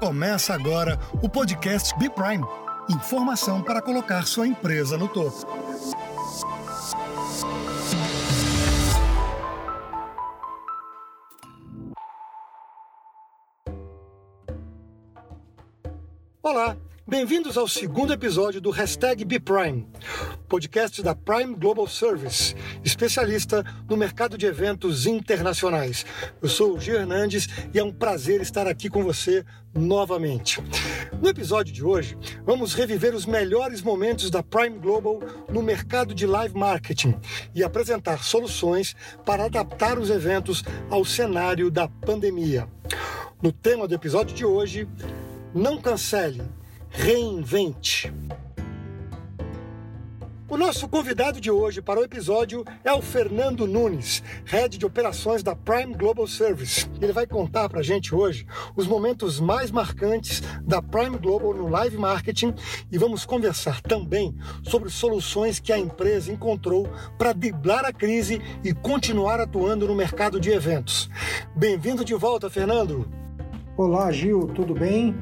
Começa agora o podcast B Prime. Informação para colocar sua empresa no topo. Bem-vindos ao segundo episódio do Hashtag BPrime, podcast da Prime Global Service, especialista no mercado de eventos internacionais. Eu sou o Gio Hernandes e é um prazer estar aqui com você novamente. No episódio de hoje, vamos reviver os melhores momentos da Prime Global no mercado de live marketing e apresentar soluções para adaptar os eventos ao cenário da pandemia. No tema do episódio de hoje, não cancele, reinvente. O nosso convidado de hoje para o episódio é o Fernando Nunes, head de operações da Prime Global Service. Ele vai contar para a gente hoje os momentos mais marcantes da Prime Global no live marketing e vamos conversar também sobre soluções que a empresa encontrou para driblar a crise e continuar atuando no mercado de eventos. Bem-vindo de volta, Fernando. Olá, Gil, tudo bem?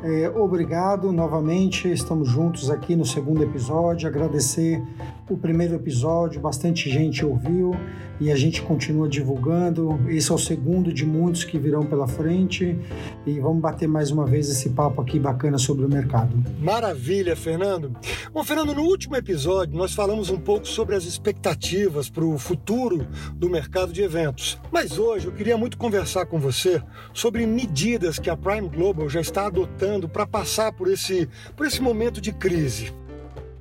É, obrigado novamente, estamos juntos aqui no segundo episódio. Agradecer o primeiro episódio, bastante gente ouviu e a gente continua divulgando. Esse é o segundo de muitos que virão pela frente e vamos bater mais uma vez esse papo aqui bacana sobre o mercado. Maravilha, Fernando. Bom, Fernando, no último episódio nós falamos um pouco sobre as expectativas para o futuro do mercado de eventos. Mas hoje eu queria muito conversar com você sobre medidas que a Prime Global já está adotando para passar por esse, por esse momento de crise.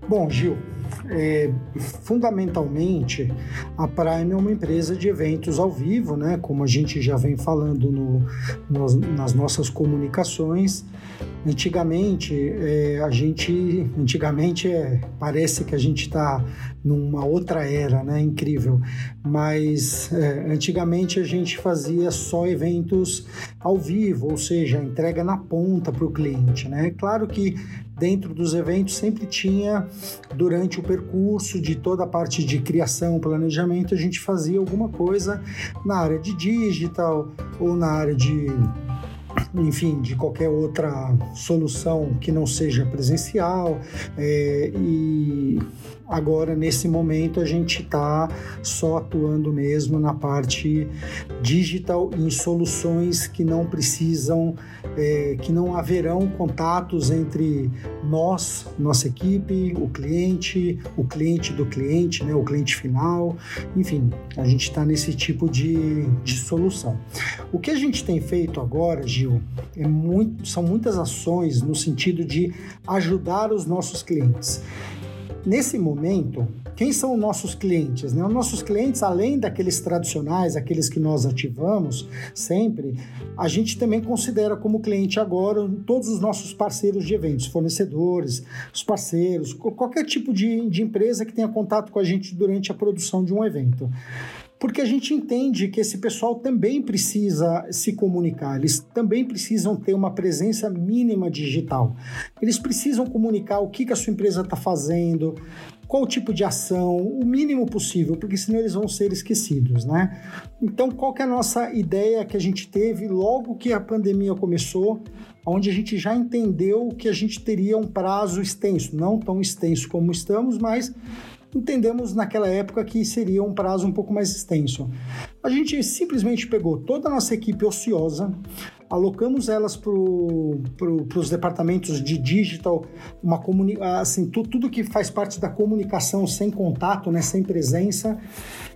Bom, Gil, é, fundamentalmente a Prime é uma empresa de eventos ao vivo, né? Como a gente já vem falando no, no, nas nossas comunicações. Antigamente, é, a gente, antigamente é, parece que a gente está numa outra era, né? Incrível. Mas é, antigamente a gente fazia só eventos ao vivo, ou seja, entrega na ponta para o cliente, né? Claro que dentro dos eventos sempre tinha durante o percurso de toda a parte de criação, planejamento, a gente fazia alguma coisa na área de digital ou na área de enfim, de qualquer outra solução que não seja presencial. É, e agora, nesse momento, a gente está só atuando mesmo na parte digital em soluções que não precisam, é, que não haverão contatos entre nós, nossa equipe, o cliente, o cliente do cliente, né, o cliente final. Enfim, a gente está nesse tipo de, de solução. O que a gente tem feito agora, Gil, é muito, são muitas ações no sentido de ajudar os nossos clientes. Nesse momento, quem são os nossos clientes? Né? Os nossos clientes, além daqueles tradicionais, aqueles que nós ativamos sempre, a gente também considera como cliente agora todos os nossos parceiros de eventos, fornecedores, os parceiros, qualquer tipo de, de empresa que tenha contato com a gente durante a produção de um evento porque a gente entende que esse pessoal também precisa se comunicar, eles também precisam ter uma presença mínima digital. Eles precisam comunicar o que, que a sua empresa está fazendo, qual tipo de ação, o mínimo possível, porque senão eles vão ser esquecidos, né? Então, qual que é a nossa ideia que a gente teve logo que a pandemia começou, onde a gente já entendeu que a gente teria um prazo extenso, não tão extenso como estamos, mas entendemos naquela época que seria um prazo um pouco mais extenso. A gente simplesmente pegou toda a nossa equipe ociosa, alocamos elas para pro, os departamentos de digital, uma comuni assim, tu, tudo que faz parte da comunicação sem contato, né, sem presença,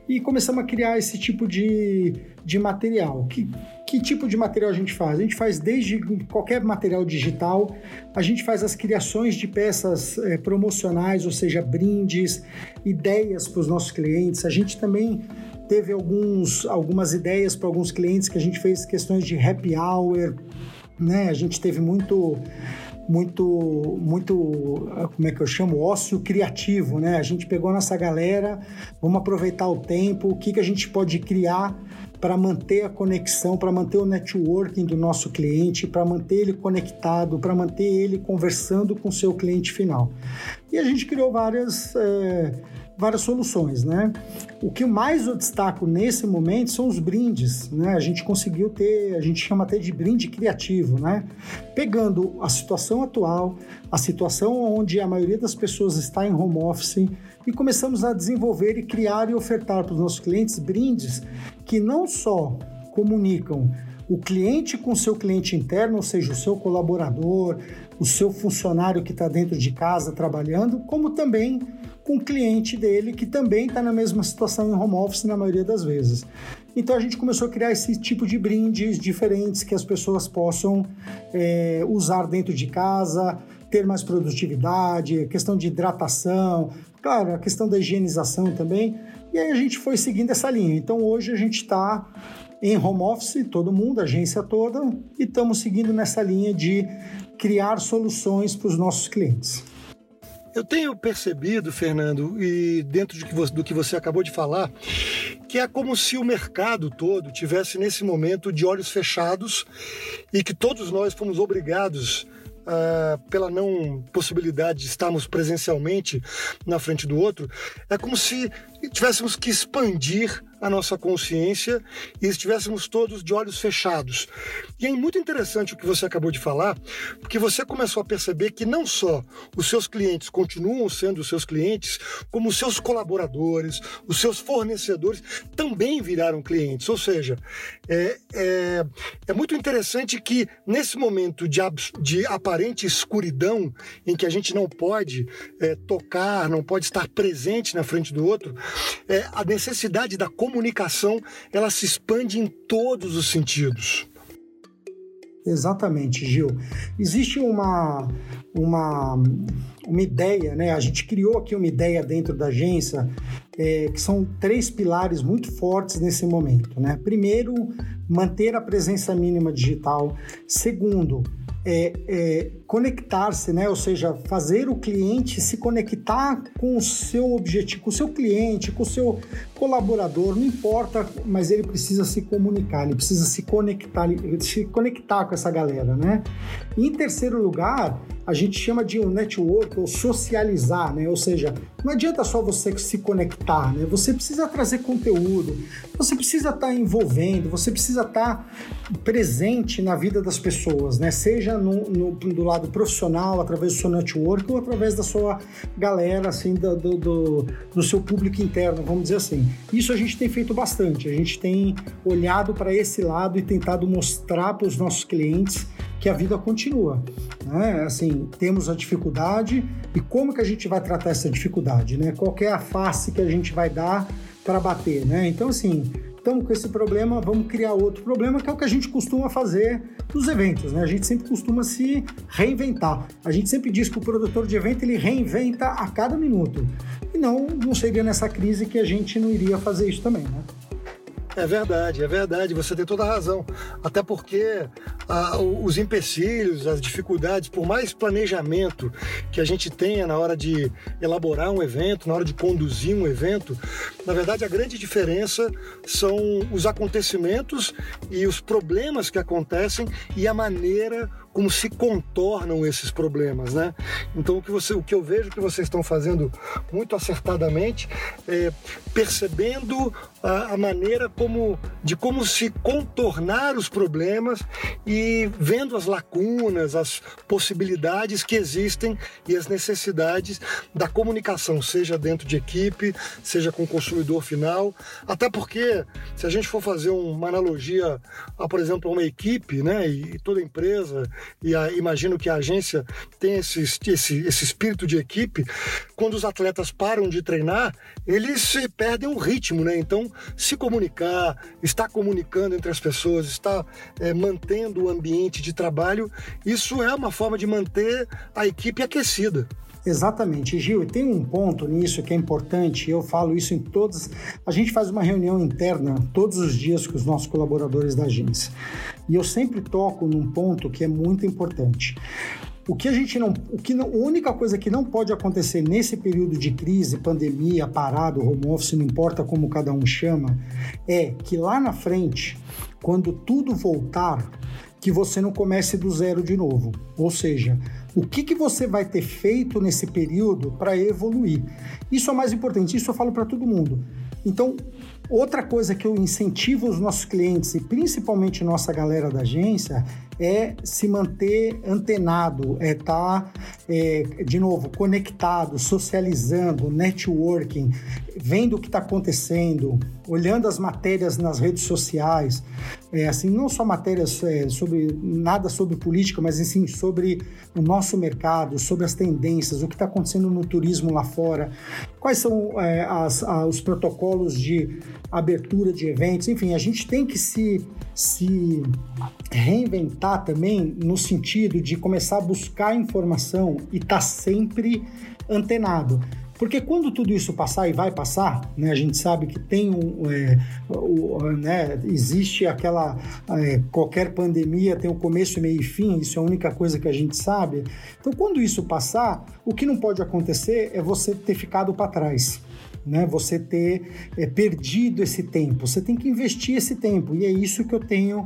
e começamos a criar esse tipo de, de material. Que, que tipo de material a gente faz? A gente faz desde qualquer material digital, a gente faz as criações de peças é, promocionais, ou seja, brindes, ideias para os nossos clientes. A gente também teve alguns, algumas ideias para alguns clientes que a gente fez questões de happy hour, né? A gente teve muito muito muito como é que eu chamo ócio criativo né a gente pegou nossa galera vamos aproveitar o tempo o que que a gente pode criar para manter a conexão, para manter o networking do nosso cliente, para manter ele conectado, para manter ele conversando com o seu cliente final. E a gente criou várias, é, várias soluções, né? O que mais eu destaco nesse momento são os brindes, né? A gente conseguiu ter, a gente chama até de brinde criativo, né? Pegando a situação atual, a situação onde a maioria das pessoas está em home office e começamos a desenvolver e criar e ofertar para os nossos clientes brindes que não só comunicam o cliente com seu cliente interno, ou seja, o seu colaborador, o seu funcionário que está dentro de casa trabalhando, como também com o cliente dele que também está na mesma situação em home office na maioria das vezes. Então a gente começou a criar esse tipo de brindes diferentes que as pessoas possam é, usar dentro de casa, ter mais produtividade, questão de hidratação, claro, a questão da higienização também. E aí a gente foi seguindo essa linha. Então hoje a gente está em home office, todo mundo, agência toda, e estamos seguindo nessa linha de criar soluções para os nossos clientes. Eu tenho percebido, Fernando, e dentro de que você, do que você acabou de falar, que é como se o mercado todo tivesse nesse momento de olhos fechados e que todos nós fomos obrigados Uh, pela não possibilidade de estarmos presencialmente na frente do outro, é como se tivéssemos que expandir a nossa consciência e estivéssemos todos de olhos fechados. E é muito interessante o que você acabou de falar, porque você começou a perceber que não só os seus clientes continuam sendo os seus clientes, como os seus colaboradores, os seus fornecedores também viraram clientes. Ou seja, é, é, é muito interessante que nesse momento de, de aparente escuridão, em que a gente não pode é, tocar, não pode estar presente na frente do outro, é, a necessidade da comunicação ela se expande em todos os sentidos. Exatamente, Gil. Existe uma, uma, uma ideia, né? A gente criou aqui uma ideia dentro da agência é, que são três pilares muito fortes nesse momento, né? Primeiro, manter a presença mínima digital. Segundo, é, é, conectar-se, né? ou seja, fazer o cliente se conectar com o seu objetivo, com o seu cliente, com o seu colaborador, não importa, mas ele precisa se comunicar, ele precisa se conectar, se conectar com essa galera, né? E em terceiro lugar, a gente chama de um network ou socializar, né? Ou seja, não adianta só você se conectar, né? Você precisa trazer conteúdo, você precisa estar tá envolvendo, você precisa estar tá presente na vida das pessoas, né? Seja no, no, do lado profissional, através do seu network ou através da sua galera, assim, do, do, do seu público interno, vamos dizer assim. Isso a gente tem feito bastante, a gente tem olhado para esse lado e tentado mostrar para os nossos clientes que a vida continua. Né? Assim, temos a dificuldade e como que a gente vai tratar essa dificuldade, né? Qual é a face que a gente vai dar para bater, né? Então, assim, estamos com esse problema, vamos criar outro problema, que é o que a gente costuma fazer nos eventos, né? A gente sempre costuma se reinventar. A gente sempre diz que o produtor de evento ele reinventa a cada minuto. E não, não seria nessa crise que a gente não iria fazer isso também, né? É verdade, é verdade, você tem toda a razão. Até porque os empecilhos, as dificuldades, por mais planejamento que a gente tenha na hora de elaborar um evento, na hora de conduzir um evento, na verdade a grande diferença são os acontecimentos e os problemas que acontecem e a maneira como se contornam esses problemas, né? Então o que, você, o que eu vejo que vocês estão fazendo muito acertadamente é percebendo a, a maneira como de como se contornar os problemas e vendo as lacunas, as possibilidades que existem e as necessidades da comunicação, seja dentro de equipe, seja com o consumidor final, até porque se a gente for fazer uma analogia, a, por exemplo, a uma equipe, né, e toda empresa e a, imagino que a agência tem esse, esse, esse espírito de equipe, quando os atletas param de treinar, eles perdem o ritmo, né? Então, se comunicar, estar comunicando entre as pessoas, estar é, mantendo o ambiente de trabalho, isso é uma forma de manter a equipe aquecida. Exatamente, Gil. E tem um ponto nisso que é importante, eu falo isso em todas. A gente faz uma reunião interna todos os dias com os nossos colaboradores da agência. E eu sempre toco num ponto que é muito importante. O que a gente não, o que não, a única coisa que não pode acontecer nesse período de crise, pandemia, parado, home office, não importa como cada um chama, é que lá na frente, quando tudo voltar, que você não comece do zero de novo. Ou seja, O que, que você vai ter feito nesse período para evoluir? Isso é o mais importante, isso eu falo para todo mundo. Então, outra coisa que eu incentivo os nossos clientes e principalmente nossa galera da agência é se manter antenado, é estar, tá, é, de novo, conectado, socializando, networking, vendo o que está acontecendo, olhando as matérias nas redes sociais, é, assim, não só matérias é, sobre nada sobre política, mas sim sobre o nosso mercado, sobre as tendências, o que está acontecendo no turismo lá fora, quais são é, as, a, os protocolos de abertura de eventos, enfim, a gente tem que se, se reinventar também no sentido de começar a buscar informação e estar tá sempre antenado. Porque quando tudo isso passar e vai passar, né, a gente sabe que tem um, é, o, né, existe aquela é, qualquer pandemia tem um começo, meio e fim. Isso é a única coisa que a gente sabe. Então, quando isso passar, o que não pode acontecer é você ter ficado para trás né? Você ter é, perdido esse tempo. Você tem que investir esse tempo e é isso que eu tenho,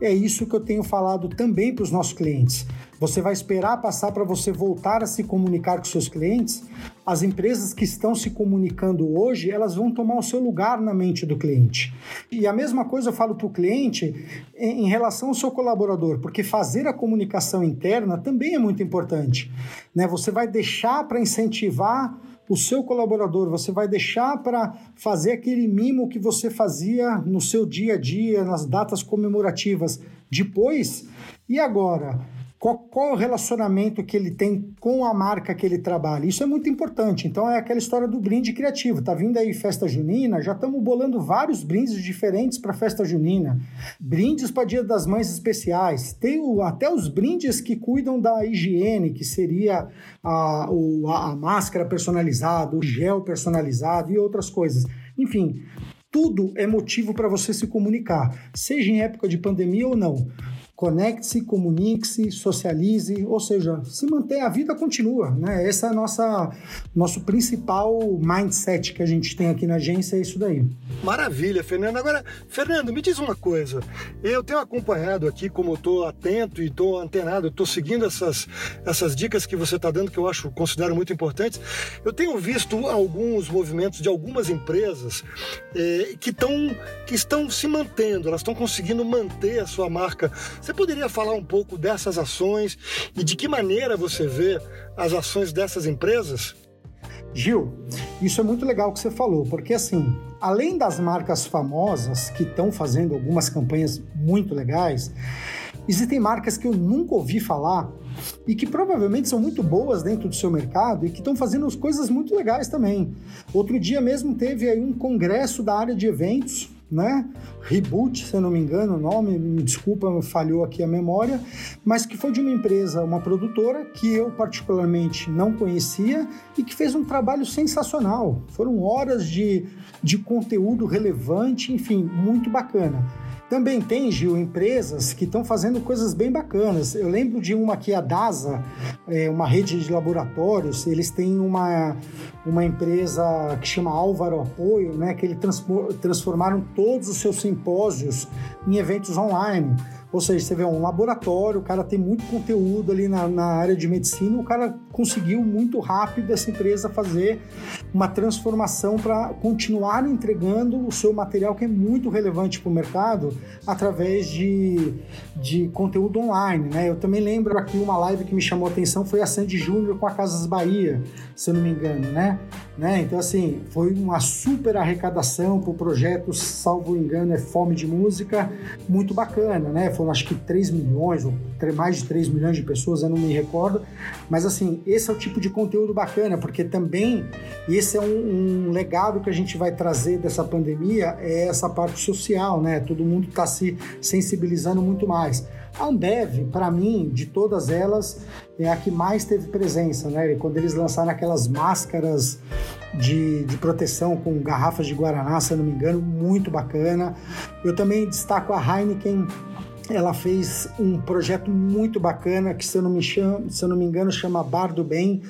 é isso que eu tenho falado também para os nossos clientes. Você vai esperar passar para você voltar a se comunicar com seus clientes? As empresas que estão se comunicando hoje, elas vão tomar o seu lugar na mente do cliente. E a mesma coisa eu falo para o cliente em relação ao seu colaborador, porque fazer a comunicação interna também é muito importante. Né? Você vai deixar para incentivar o seu colaborador, você vai deixar para fazer aquele mimo que você fazia no seu dia a dia, nas datas comemorativas, depois e agora? Qual, qual o relacionamento que ele tem com a marca que ele trabalha. Isso é muito importante. Então é aquela história do brinde criativo. Tá vindo aí festa junina, já estamos bolando vários brindes diferentes para festa junina. Brindes para Dia das Mães especiais. Tem o, até os brindes que cuidam da higiene, que seria a, o, a, a máscara personalizada, o gel personalizado e outras coisas. Enfim, tudo é motivo para você se comunicar, seja em época de pandemia ou não. Conecte-se, comunique-se, socialize, ou seja, se manter, a vida continua, né? Esse é nossa nosso principal mindset que a gente tem aqui na agência, é isso daí. Maravilha, Fernando. Agora, Fernando, me diz uma coisa. Eu tenho acompanhado aqui, como eu estou atento e estou antenado, estou seguindo essas, essas dicas que você está dando, que eu acho, considero muito importantes. Eu tenho visto alguns movimentos de algumas empresas eh, que, tão, que estão se mantendo, elas estão conseguindo manter a sua marca você poderia falar um pouco dessas ações e de que maneira você vê as ações dessas empresas? Gil, isso é muito legal que você falou, porque assim, além das marcas famosas que estão fazendo algumas campanhas muito legais, existem marcas que eu nunca ouvi falar e que provavelmente são muito boas dentro do seu mercado e que estão fazendo coisas muito legais também. Outro dia mesmo teve aí um congresso da área de eventos né? Reboot, se eu não me engano, o nome, me desculpa, falhou aqui a memória, mas que foi de uma empresa, uma produtora que eu particularmente não conhecia e que fez um trabalho sensacional. Foram horas de, de conteúdo relevante, enfim, muito bacana. Também tem, Gil, empresas que estão fazendo coisas bem bacanas. Eu lembro de uma aqui, a DASA, é uma rede de laboratórios, eles têm uma, uma empresa que chama Álvaro Apoio, né, que eles transformaram todos os seus simpósios em eventos online. Ou seja, você vê um laboratório, o cara tem muito conteúdo ali na, na área de medicina, o cara conseguiu muito rápido essa empresa fazer uma transformação para continuar entregando o seu material que é muito relevante para o mercado através de, de conteúdo online. Né? Eu também lembro aqui uma live que me chamou a atenção foi a Sandy Júnior com a Casas Bahia, se eu não me engano, né? né? Então, assim, foi uma super arrecadação para o projeto, salvo engano, é Fome de Música, muito bacana, né? Acho que 3 milhões, ou mais de 3 milhões de pessoas, eu não me recordo. Mas, assim, esse é o tipo de conteúdo bacana, porque também esse é um, um legado que a gente vai trazer dessa pandemia, é essa parte social, né? Todo mundo está se sensibilizando muito mais. A Ambev, para mim, de todas elas, é a que mais teve presença, né? Quando eles lançaram aquelas máscaras de, de proteção com garrafas de Guaraná, se eu não me engano, muito bacana. Eu também destaco a Heineken ela fez um projeto muito bacana que, se eu não me, chamo, se eu não me engano, chama Bar do Bem,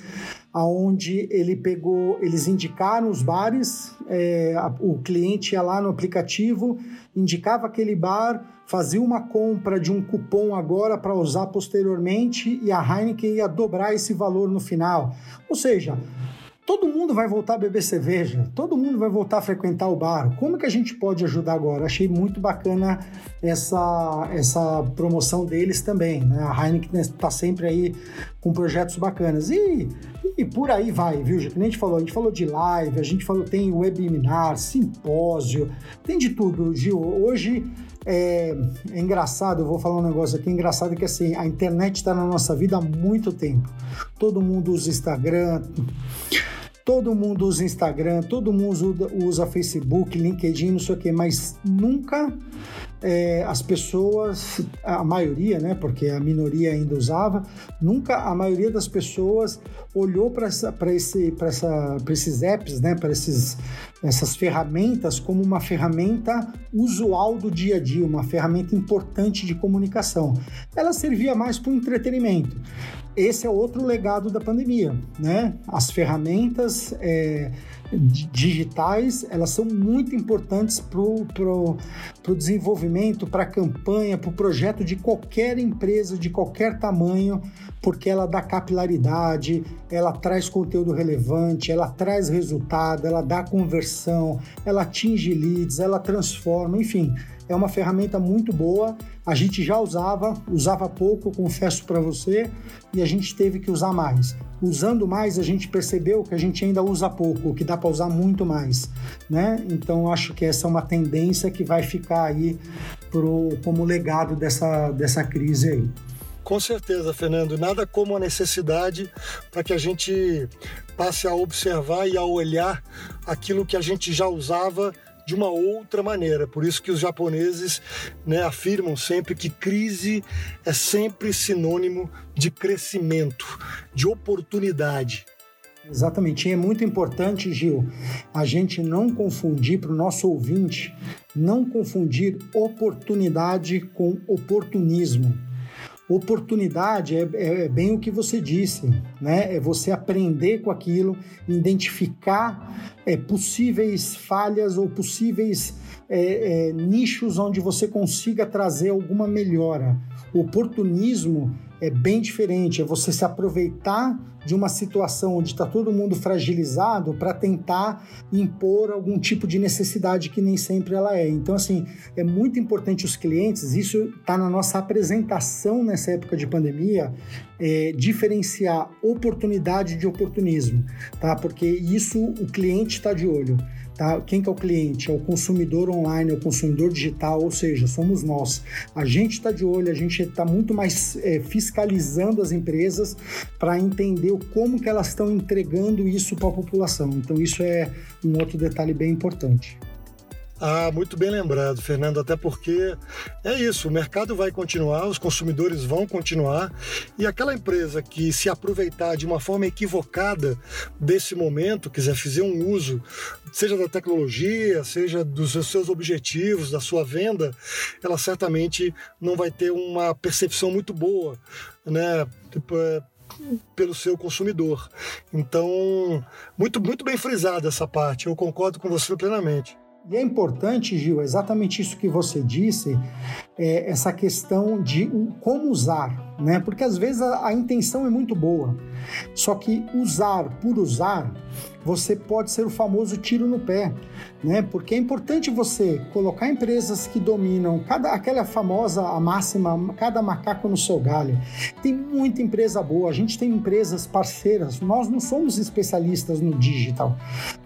aonde ele pegou, eles indicaram os bares, é, o cliente ia lá no aplicativo, indicava aquele bar, fazia uma compra de um cupom agora para usar posteriormente e a Heineken ia dobrar esse valor no final. Ou seja, todo mundo vai voltar a beber cerveja, todo mundo vai voltar a frequentar o bar. Como que a gente pode ajudar agora? Achei muito bacana essa, essa promoção deles também. Né? A Heineken está sempre aí com projetos bacanas. E, e por aí vai, viu? Que a gente falou, a gente falou de live, a gente falou, tem webinar, simpósio, tem de tudo, Gil. Hoje é, é, engraçado, eu vou falar um negócio aqui, é engraçado que assim, a internet está na nossa vida há muito tempo. Todo mundo usa Instagram, Todo mundo usa Instagram, todo mundo usa, Facebook, LinkedIn, não sei o quê, mas nunca é, as pessoas, a maioria, né, porque a minoria ainda usava, nunca a maioria das pessoas olhou para esse, essa, esses apps, né, para essas ferramentas como uma ferramenta usual do dia a dia, uma ferramenta importante de comunicação. Ela servia mais para o entretenimento esse é outro legado da pandemia, né? As ferramentas é, digitais, elas são muito importantes para o pro, pro desenvolvimento, para a campanha, para o projeto de qualquer empresa, de qualquer tamanho, porque ela dá capilaridade, ela traz conteúdo relevante, ela traz resultado, ela dá conversão, ela atinge leads, ela transforma, enfim, é uma ferramenta muito boa. A gente já usava, usava pouco, confesso para você, e a gente teve que usar mais. Usando mais, a gente percebeu que a gente ainda usa pouco, que dá para usar muito mais, né? Então acho que essa é uma tendência que vai ficar aí pro, como legado dessa, dessa crise aí. Com certeza, Fernando. Nada como a necessidade para que a gente passe a observar e a olhar aquilo que a gente já usava de uma outra maneira. Por isso que os japoneses né, afirmam sempre que crise é sempre sinônimo de crescimento, de oportunidade. Exatamente, e é muito importante, Gil, a gente não confundir para o nosso ouvinte, não confundir oportunidade com oportunismo. Oportunidade é, é, é, bem o que você disse, né? É você aprender com aquilo, identificar é, possíveis falhas ou possíveis é, é, nichos onde você consiga trazer alguma melhora. O oportunismo é bem diferente, é você se aproveitar de uma situação onde está todo mundo fragilizado para tentar impor algum tipo de necessidade que nem sempre ela é. Então, assim, é muito importante os clientes, isso está na nossa apresentação nessa época de pandemia, é, diferenciar oportunidade de oportunismo, tá? Porque isso o cliente está de olho. Tá? Quem que é o cliente? É o consumidor online, é o consumidor digital, ou seja, somos nós. A gente está de olho, a gente está muito mais é, fiscalizando as empresas para entender como que elas estão entregando isso para a população. Então isso é um outro detalhe bem importante. Ah, muito bem lembrado, Fernando, até porque é isso, o mercado vai continuar, os consumidores vão continuar e aquela empresa que se aproveitar de uma forma equivocada desse momento, quiser fazer um uso, seja da tecnologia, seja dos seus objetivos, da sua venda, ela certamente não vai ter uma percepção muito boa, né? É, pelo seu consumidor. Então, muito, muito bem frisada essa parte, eu concordo com você plenamente. E é importante, Gil, exatamente isso que você disse, é essa questão de como usar, né? Porque às vezes a, a intenção é muito boa, só que usar por usar você pode ser o famoso tiro no pé, né? Porque é importante você colocar empresas que dominam cada aquela famosa a máxima, cada macaco no seu galho. Tem muita empresa boa, a gente tem empresas parceiras. Nós não somos especialistas no digital,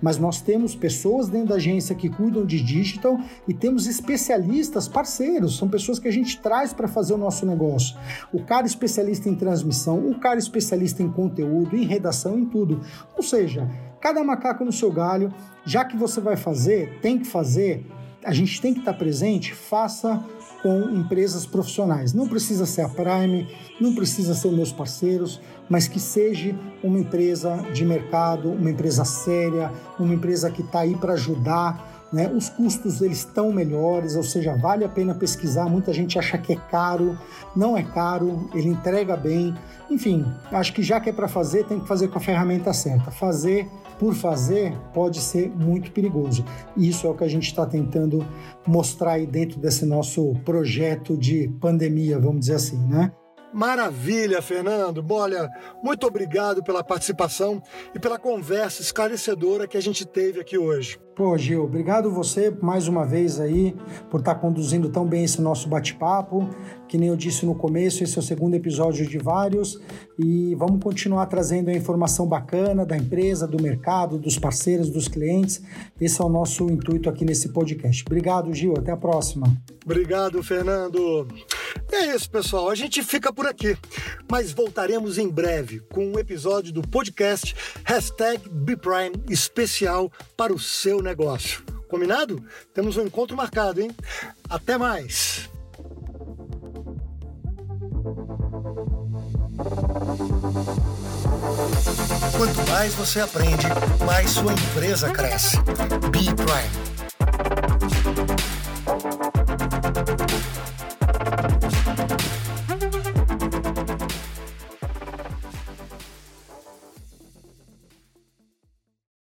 mas nós temos pessoas dentro da agência que cuidam de digital e temos especialistas parceiros, são pessoas que a gente traz para fazer o nosso negócio. O cara especialista em transmissão, o cara especialista em conteúdo, em redação, em tudo. Ou seja, cada macaco no seu galho, já que você vai fazer, tem que fazer, a gente tem que estar presente, faça com empresas profissionais. Não precisa ser a Prime, não precisa ser meus parceiros, mas que seja uma empresa de mercado, uma empresa séria, uma empresa que está aí para ajudar né? Os custos eles estão melhores, ou seja, vale a pena pesquisar. Muita gente acha que é caro, não é caro, ele entrega bem. Enfim, acho que já que é para fazer, tem que fazer com a ferramenta certa. Fazer por fazer pode ser muito perigoso. E isso é o que a gente está tentando mostrar aí dentro desse nosso projeto de pandemia, vamos dizer assim, né? Maravilha, Fernando. Olha, muito obrigado pela participação e pela conversa esclarecedora que a gente teve aqui hoje. Pô, Gil, obrigado você mais uma vez aí por estar conduzindo tão bem esse nosso bate-papo. Que nem eu disse no começo, esse é o segundo episódio de vários e vamos continuar trazendo a informação bacana da empresa, do mercado, dos parceiros, dos clientes. Esse é o nosso intuito aqui nesse podcast. Obrigado, Gil. Até a próxima. Obrigado, Fernando. É isso, pessoal. A gente fica por aqui, mas voltaremos em breve com um episódio do podcast Hashtag BPrime especial para o seu negócio. Combinado? Temos um encontro marcado, hein? Até mais! Quanto mais você aprende, mais sua empresa cresce. Be Prime